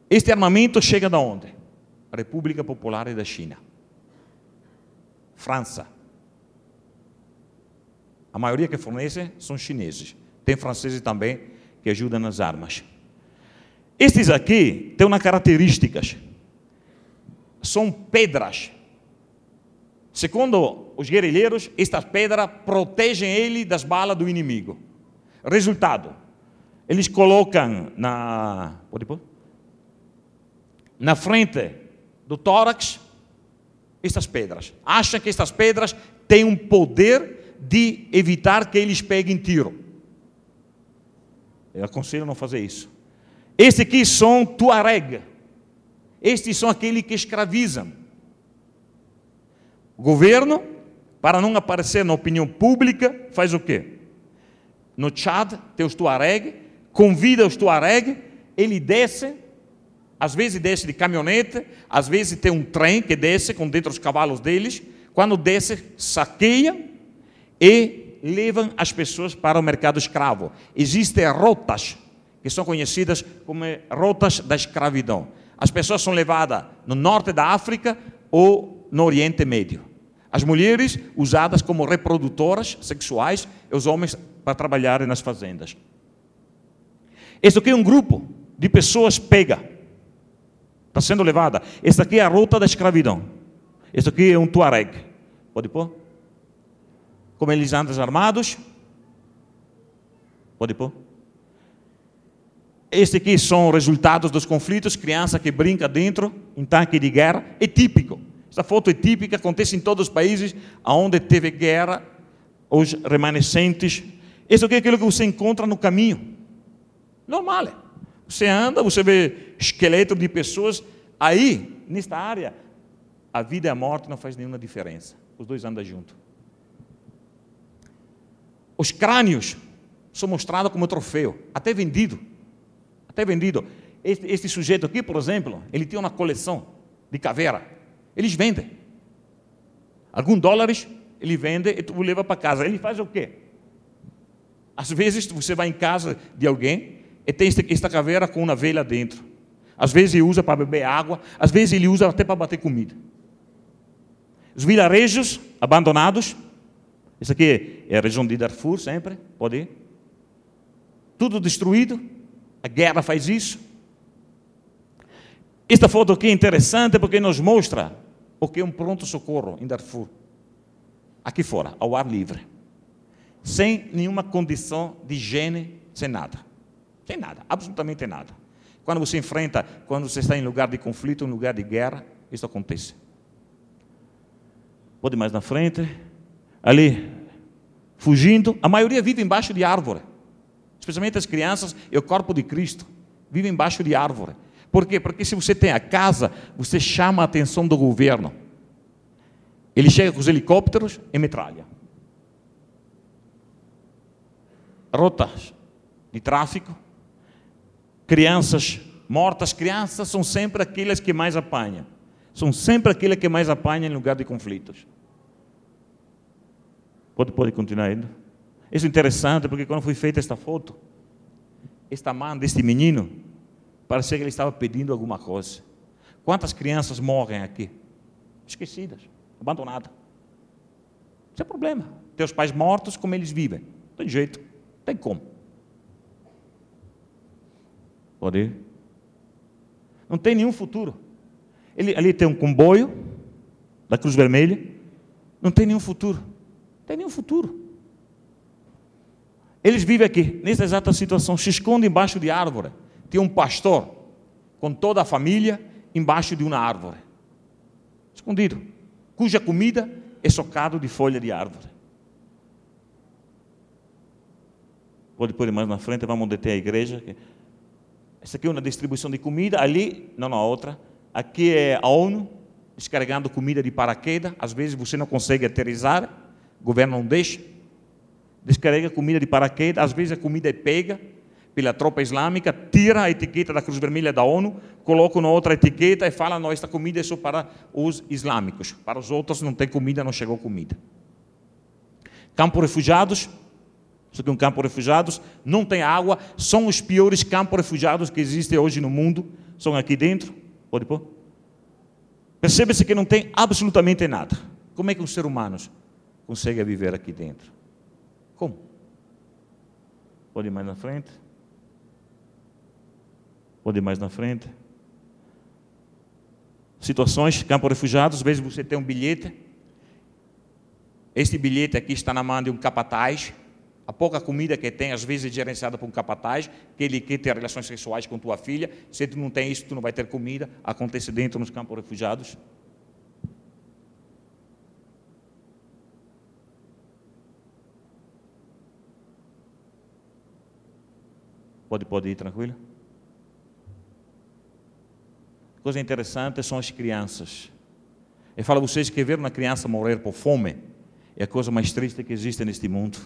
este armamento chega da onde? República Popular da China. França. A maioria que fornece são chineses. Tem franceses também que ajudam nas armas. Estes aqui têm uma características. São pedras. Segundo os guerrilheiros, estas pedras protegem ele das balas do inimigo. Resultado, eles colocam na, pode pôr? na frente do tórax estas pedras. Acham que estas pedras têm um poder de evitar que eles peguem tiro. Eu aconselho a não fazer isso. Estes aqui são Tuareg. Estes são aqueles que escravizam. O governo, para não aparecer na opinião pública, faz o quê? No Chad tem os Tuareg, convida os Tuareg, ele desce, às vezes desce de caminhonete, às vezes tem um trem que desce com dentro os cavalos deles, quando desce, saqueia e levam as pessoas para o mercado escravo. Existem rotas que são conhecidas como rotas da escravidão. As pessoas são levadas no norte da África ou no Oriente Médio. As mulheres usadas como reprodutoras sexuais e os homens para trabalharem nas fazendas. Este aqui é um grupo de pessoas pega. Está sendo levada. Esta aqui é a rota da escravidão. Este aqui é um tuareg. Pode pôr? como eles andam armados. Pode pôr? Este aqui são resultados dos conflitos, criança que brinca dentro, em tanque de guerra, é típico. Essa foto é típica, acontece em todos os países onde teve guerra, os remanescentes. Isso aqui é aquilo que você encontra no caminho. Normal. Você anda, você vê esqueleto de pessoas, aí, nesta área, a vida e a morte não faz nenhuma diferença. Os dois andam juntos. Os crânios são mostrados como troféu, até vendido. Até vendido. Este, este, sujeito aqui, por exemplo, ele tinha uma coleção de caveira. Eles vendem. Alguns dólares ele vende e tu leva para casa. Ele faz o quê? Às vezes você vai em casa de alguém e tem esta caveira com uma velha dentro. Às vezes ele usa para beber água, às vezes ele usa até para bater comida. Os vilarejos abandonados, isso aqui é a região de Darfur sempre, pode ir. Tudo destruído, a guerra faz isso. Esta foto aqui é interessante porque nos mostra o que é um pronto-socorro em Darfur. Aqui fora, ao ar livre. Sem nenhuma condição de higiene, sem nada. Sem nada, absolutamente nada. Quando você enfrenta, quando você está em lugar de conflito, em lugar de guerra, isso acontece. Pode mais na frente ali, fugindo. A maioria vive embaixo de árvore, especialmente as crianças e o corpo de Cristo. Vivem embaixo de árvore. Por quê? Porque se você tem a casa, você chama a atenção do governo. Ele chega com os helicópteros e metralha. Rotas de tráfico, crianças mortas. Crianças são sempre aquelas que mais apanham. São sempre aquelas que mais apanham em lugar de conflitos. Pode, pode continuar indo. Isso é interessante porque quando foi feita esta foto, esta mão deste menino, parecia que ele estava pedindo alguma coisa. Quantas crianças morrem aqui? Esquecidas, abandonadas. Isso é problema. Teus pais mortos, como eles vivem? Não tem jeito, não tem como. Pode ir? Não tem nenhum futuro. Ele, ali tem um comboio da Cruz Vermelha, não tem nenhum futuro tem nenhum futuro. Eles vivem aqui, nessa exata situação, se escondem embaixo de árvore. Tem um pastor com toda a família embaixo de uma árvore, escondido, cuja comida é socado de folha de árvore. Pode pôr mais na frente, vamos deter a igreja. Essa aqui é uma distribuição de comida, ali, não na outra. Aqui é a ONU descarregando comida de paraquedas. Às vezes você não consegue aterrizar o governo não deixa, descarrega comida de paraquedas, às vezes a comida é pega pela tropa islâmica, tira a etiqueta da Cruz Vermelha da ONU, coloca uma outra etiqueta e fala, não, esta comida é só para os islâmicos, para os outros não tem comida, não chegou comida. Campo refugiados, isso aqui é um campo refugiados, não tem água, são os piores campos refugiados que existem hoje no mundo, são aqui dentro, pode pôr? Percebe-se que não tem absolutamente nada. Como é que os seres humanos consegue viver aqui dentro. Como? Pode ir mais na frente? Pode ir mais na frente? Situações, campo refugiados, às vezes você tem um bilhete. Este bilhete aqui está na mão de um capataz. A pouca comida que tem, às vezes é gerenciada por um capataz, que ele quer ter relações sexuais com tua filha. Se tu não tem isso, tu não vai ter comida. Acontece dentro nos campos refugiados. Pode, pode ir tranquilo? Coisa interessante são as crianças. Eu falo a vocês que ver uma criança morrer por fome é a coisa mais triste que existe neste mundo.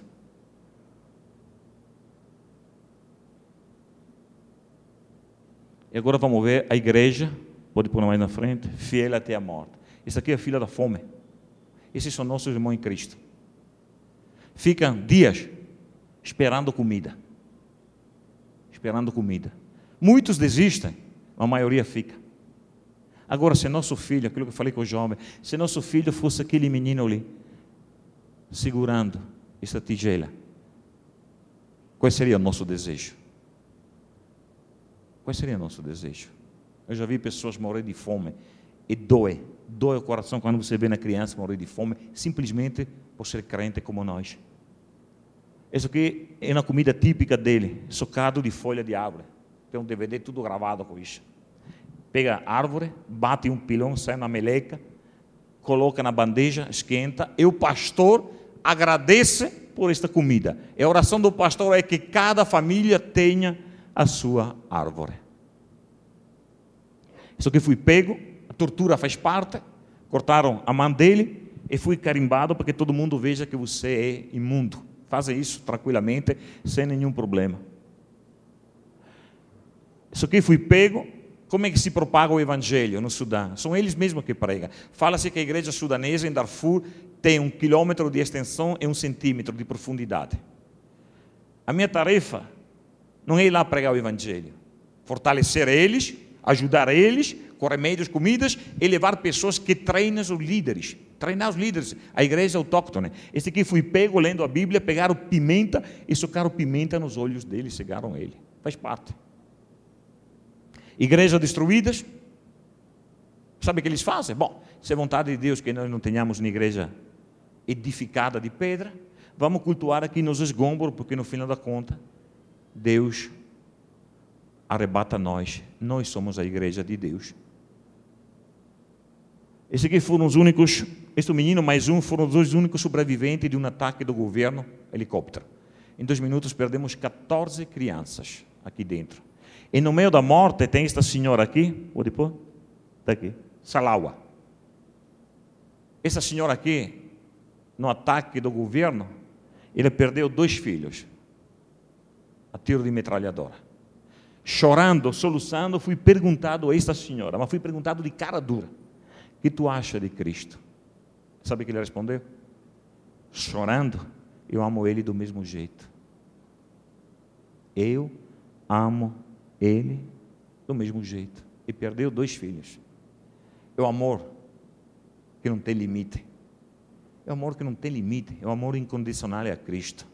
E agora vamos ver a igreja, pode pôr mais na frente, fiel até a morte. Isso aqui é a fila da fome. Esses são nossos irmãos em Cristo. Ficam dias esperando comida esperando comida. Muitos desistem, a maioria fica. Agora, se nosso filho, aquilo que eu falei com o jovem, se nosso filho fosse aquele menino ali, segurando essa tigela, qual seria o nosso desejo? Qual seria o nosso desejo? Eu já vi pessoas morrer de fome e doe, doe o coração quando você vê na criança morrer de fome, simplesmente por ser crente como nós. Isso aqui é uma comida típica dele, socado de folha de árvore. Tem um DVD tudo gravado com isso. Pega a árvore, bate um pilão, sai na meleca, coloca na bandeja, esquenta, e o pastor agradece por esta comida. E a oração do pastor é que cada família tenha a sua árvore. Isso aqui fui pego, a tortura faz parte, cortaram a mão dele e fui carimbado para que todo mundo veja que você é imundo. Fazem isso tranquilamente, sem nenhum problema. Isso aqui fui pego. Como é que se propaga o evangelho no Sudão? São eles mesmos que pregam. Fala-se que a igreja sudanesa em Darfur tem um quilômetro de extensão e um centímetro de profundidade. A minha tarefa não é ir lá pregar o evangelho, fortalecer eles, ajudar eles com remédios, comidas e levar pessoas que treinam os líderes. Treinar os líderes, a igreja autóctone. Esse aqui fui pego lendo a Bíblia, pegaram pimenta e socaram pimenta nos olhos dele, cegaram ele. Faz parte. Igrejas destruídas, sabe o que eles fazem? Bom, se é vontade de Deus que nós não tenhamos uma igreja edificada de pedra, vamos cultuar aqui nos esgombros, porque no final da conta, Deus arrebata nós. Nós somos a igreja de Deus. Esses aqui foram os únicos, este menino mais um, foram os dois únicos sobreviventes de um ataque do governo helicóptero. Em dois minutos perdemos 14 crianças aqui dentro. E no meio da morte tem esta senhora aqui, vou depois, está aqui, Salawa. Essa senhora aqui, no ataque do governo, ele perdeu dois filhos a tiro de metralhadora. Chorando, soluçando, fui perguntado a esta senhora, mas fui perguntado de cara dura que tu acha de Cristo? Sabe o que ele respondeu? Chorando, eu amo ele do mesmo jeito. Eu amo ele do mesmo jeito. E perdeu dois filhos. É o amor que não tem limite. É o amor que não tem limite. É o amor incondicional a Cristo.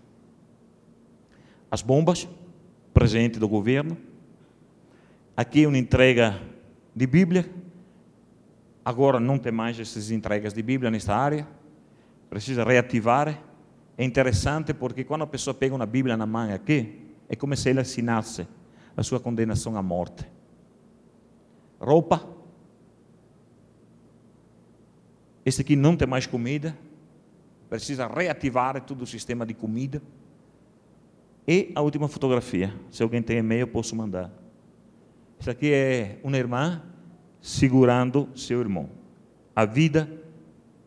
As bombas, presente do governo. Aqui uma entrega de Bíblia Agora não tem mais essas entregas de Bíblia nesta área. Precisa reativar. É interessante porque quando a pessoa pega uma Bíblia na mão aqui, é como se ele assinasse a sua condenação à morte. Roupa. Esse aqui não tem mais comida. Precisa reativar todo o sistema de comida. E a última fotografia. Se alguém tem e-mail, posso mandar. Isso aqui é uma irmã segurando seu irmão. A vida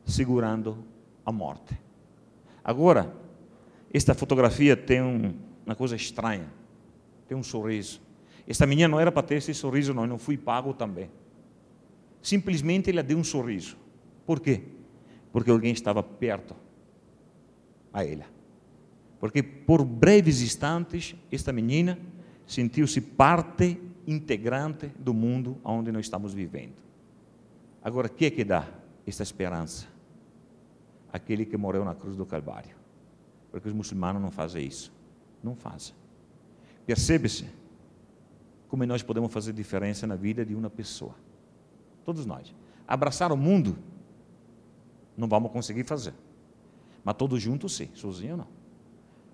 segurando a morte. Agora, esta fotografia tem um, uma coisa estranha. Tem um sorriso. Esta menina não era para ter esse sorriso, não. Eu não fui pago também. Simplesmente ela deu um sorriso. Por quê? Porque alguém estava perto a ela. Porque por breves instantes, esta menina sentiu-se parte integrante do mundo onde nós estamos vivendo. Agora, o que é que dá esta esperança? Aquele que morreu na cruz do Calvário. Porque os muçulmanos não fazem isso. Não fazem. Percebe-se como nós podemos fazer diferença na vida de uma pessoa. Todos nós. Abraçar o mundo, não vamos conseguir fazer. Mas todos juntos, sim. Sozinho, não.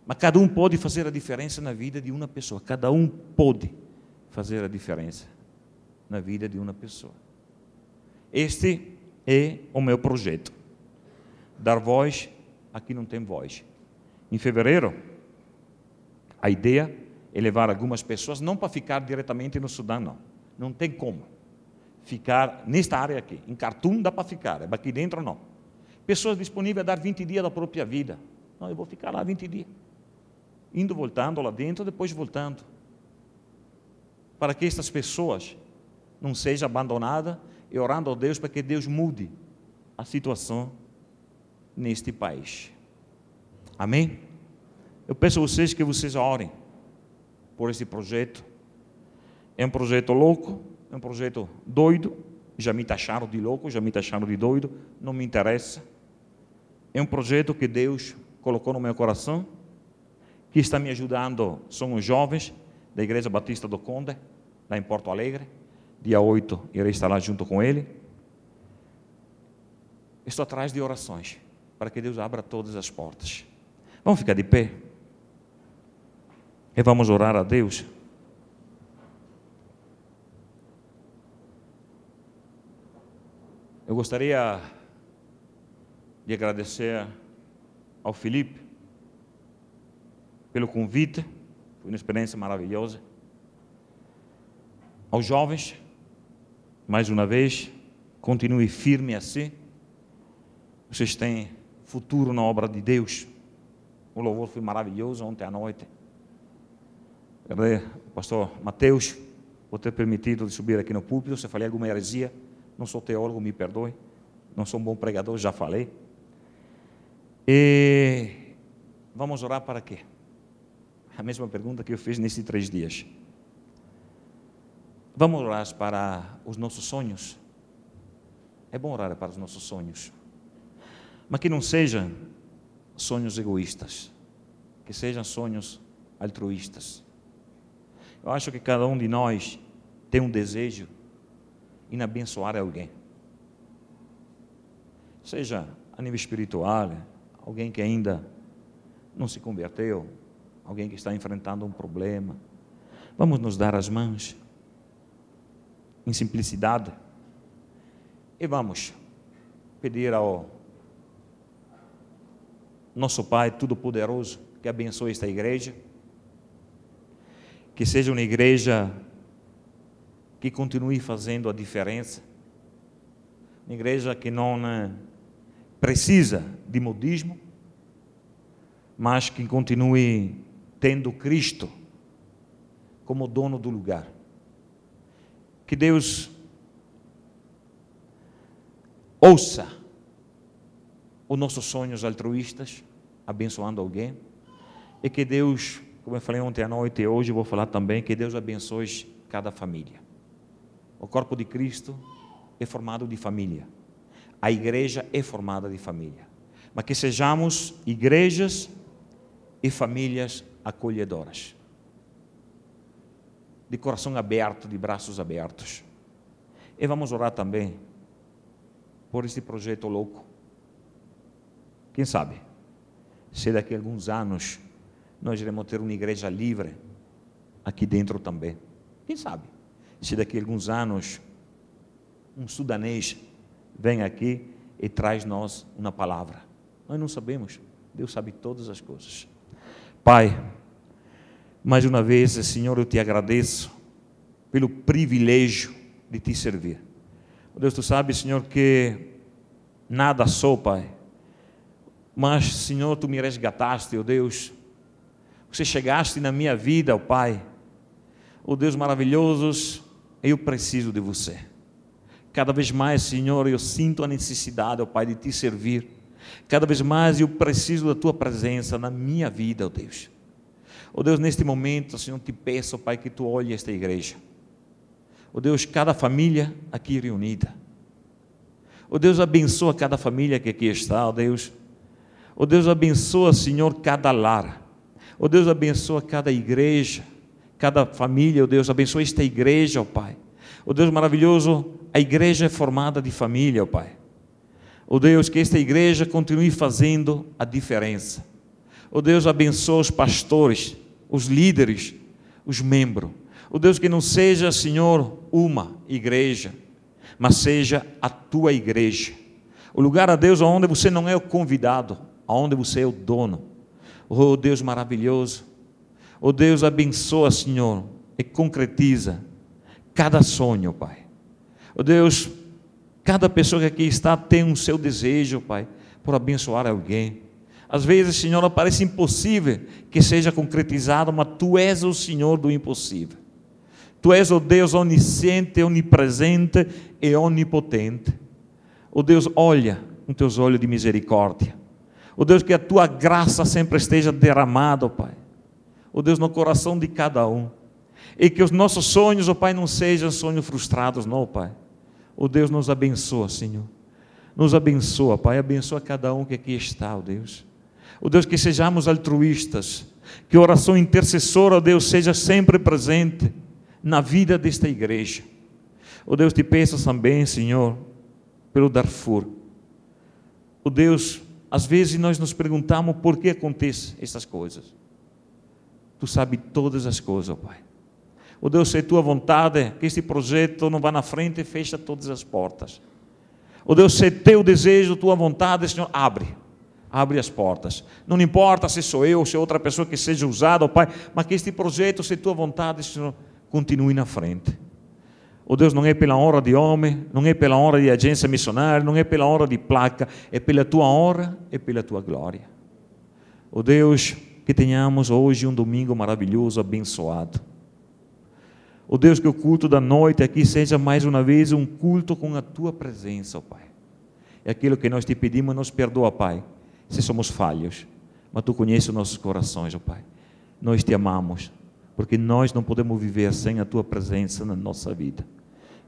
Mas cada um pode fazer a diferença na vida de uma pessoa. Cada um pode fazer a diferença na vida de uma pessoa. Este é o meu projeto. Dar voz a quem não tem voz. Em fevereiro, a ideia é levar algumas pessoas, não para ficar diretamente no Sudão, não. Não tem como. Ficar nesta área aqui. Em Khartoum dá para ficar, é aqui dentro não. Pessoas disponíveis a dar 20 dias da própria vida. Não, eu vou ficar lá 20 dias. Indo, voltando lá dentro, depois voltando para que estas pessoas não sejam abandonadas e orando a Deus para que Deus mude a situação neste país. Amém? Eu peço a vocês que vocês orem por esse projeto. É um projeto louco, é um projeto doido. Já me taxaram de louco, já me taxaram de doido, não me interessa. É um projeto que Deus colocou no meu coração, que está me ajudando, são os jovens, da Igreja Batista do Conde, lá em Porto Alegre. Dia 8 irei estar lá junto com ele. Estou atrás de orações para que Deus abra todas as portas. Vamos ficar de pé. E vamos orar a Deus. Eu gostaria de agradecer ao Felipe pelo convite, foi uma experiência maravilhosa. Aos jovens, mais uma vez, continue firme assim. Vocês têm futuro na obra de Deus. O louvor foi maravilhoso ontem à noite. Pastor Mateus, por ter permitido de subir aqui no púlpito. Se falei alguma heresia, não sou teólogo, me perdoe. Não sou um bom pregador, já falei. E vamos orar para quê? A mesma pergunta que eu fiz nesses três dias. Vamos orar para os nossos sonhos. É bom orar para os nossos sonhos. Mas que não sejam sonhos egoístas. Que sejam sonhos altruístas. Eu acho que cada um de nós tem um desejo em abençoar alguém. Seja a nível espiritual, alguém que ainda não se converteu, alguém que está enfrentando um problema. Vamos nos dar as mãos em simplicidade e vamos pedir ao nosso Pai Todo-Poderoso que abençoe esta igreja, que seja uma igreja que continue fazendo a diferença, uma igreja que não né, precisa de modismo, mas que continue tendo Cristo como dono do lugar. Que Deus ouça os nossos sonhos altruístas, abençoando alguém, e que Deus, como eu falei ontem à noite e hoje vou falar também, que Deus abençoe cada família. O corpo de Cristo é formado de família. A igreja é formada de família. Mas que sejamos igrejas e famílias acolhedoras. De coração aberto, de braços abertos. E vamos orar também por esse projeto louco. Quem sabe, se daqui a alguns anos nós iremos ter uma igreja livre aqui dentro também. Quem sabe? Se daqui a alguns anos um sudanês vem aqui e traz nós uma palavra. Nós não sabemos. Deus sabe todas as coisas. Pai, mais uma vez, Senhor, eu te agradeço pelo privilégio de te servir. Deus, tu sabes, Senhor, que nada sou, Pai, mas, Senhor, tu me resgataste, ó oh Deus. Você chegaste na minha vida, ó Pai. Ó Deus maravilhoso, eu preciso de você. Cada vez mais, Senhor, eu sinto a necessidade, ó Pai, de te servir. Cada vez mais eu preciso da tua presença na minha vida, ó Deus. Ó Deus, neste momento, Senhor, te peço, Pai, que tu olhe esta igreja. Ó Deus, cada família aqui reunida. Ó Deus, abençoa cada família que aqui está, ó Deus. Ó Deus, abençoa, Senhor, cada lar. Ó Deus, abençoa cada igreja, cada família, ó Deus, abençoa esta igreja, ó Pai. Ó Deus maravilhoso, a igreja é formada de família, ó Pai. Ó Deus, que esta igreja continue fazendo a diferença. Ó Deus, abençoa os pastores, os líderes, os membros. Ó Deus, que não seja, Senhor, uma igreja, mas seja a tua igreja. O lugar a Deus onde você não é o convidado, aonde você é o dono. Oh Deus maravilhoso. Oh Deus, abençoa, Senhor, e concretiza cada sonho, Pai. Oh Deus, Cada pessoa que aqui está tem um seu desejo, Pai, por abençoar alguém. Às vezes, Senhor, parece impossível que seja concretizado, mas Tu és o Senhor do impossível. Tu és o Deus onisciente, onipresente e onipotente. O Deus olha com teus olhos de misericórdia. O Deus que a tua graça sempre esteja derramada, Pai. O Deus no coração de cada um. E que os nossos sonhos, oh Pai, não sejam sonhos frustrados, não, Pai Oh Deus, nos abençoa, Senhor. Nos abençoa, Pai. Abençoa cada um que aqui está, oh Deus. Oh Deus, que sejamos altruístas. Que a oração intercessora, ó Deus, seja sempre presente na vida desta igreja. Ó Deus, te peço também, Senhor, pelo Darfur. Ó Deus, às vezes nós nos perguntamos por que acontecem essas coisas. Tu Tu sabe todas as coisas, ó Pai. Ó Deus, se é tua vontade que este projeto não vá na frente e fecha todas as portas. Ó Deus, se é teu desejo, tua vontade, Senhor, abre. Abre as portas. Não importa se sou eu ou se é outra pessoa que seja usada, ó Pai, mas que este projeto, se é tua vontade, Senhor, continue na frente. Ó Deus, não é pela honra de homem, não é pela honra de agência missionária, não é pela honra de placa, é pela tua honra e pela tua glória. Ó Deus, que tenhamos hoje um domingo maravilhoso, abençoado. Ó Deus, que o culto da noite aqui seja mais uma vez um culto com a tua presença, ó Pai. É aquilo que nós te pedimos, nos perdoa, Pai, se somos falhos, mas tu conheces os nossos corações, ó Pai. Nós te amamos, porque nós não podemos viver sem a tua presença na nossa vida.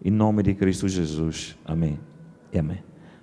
Em nome de Cristo Jesus. Amém. E amém.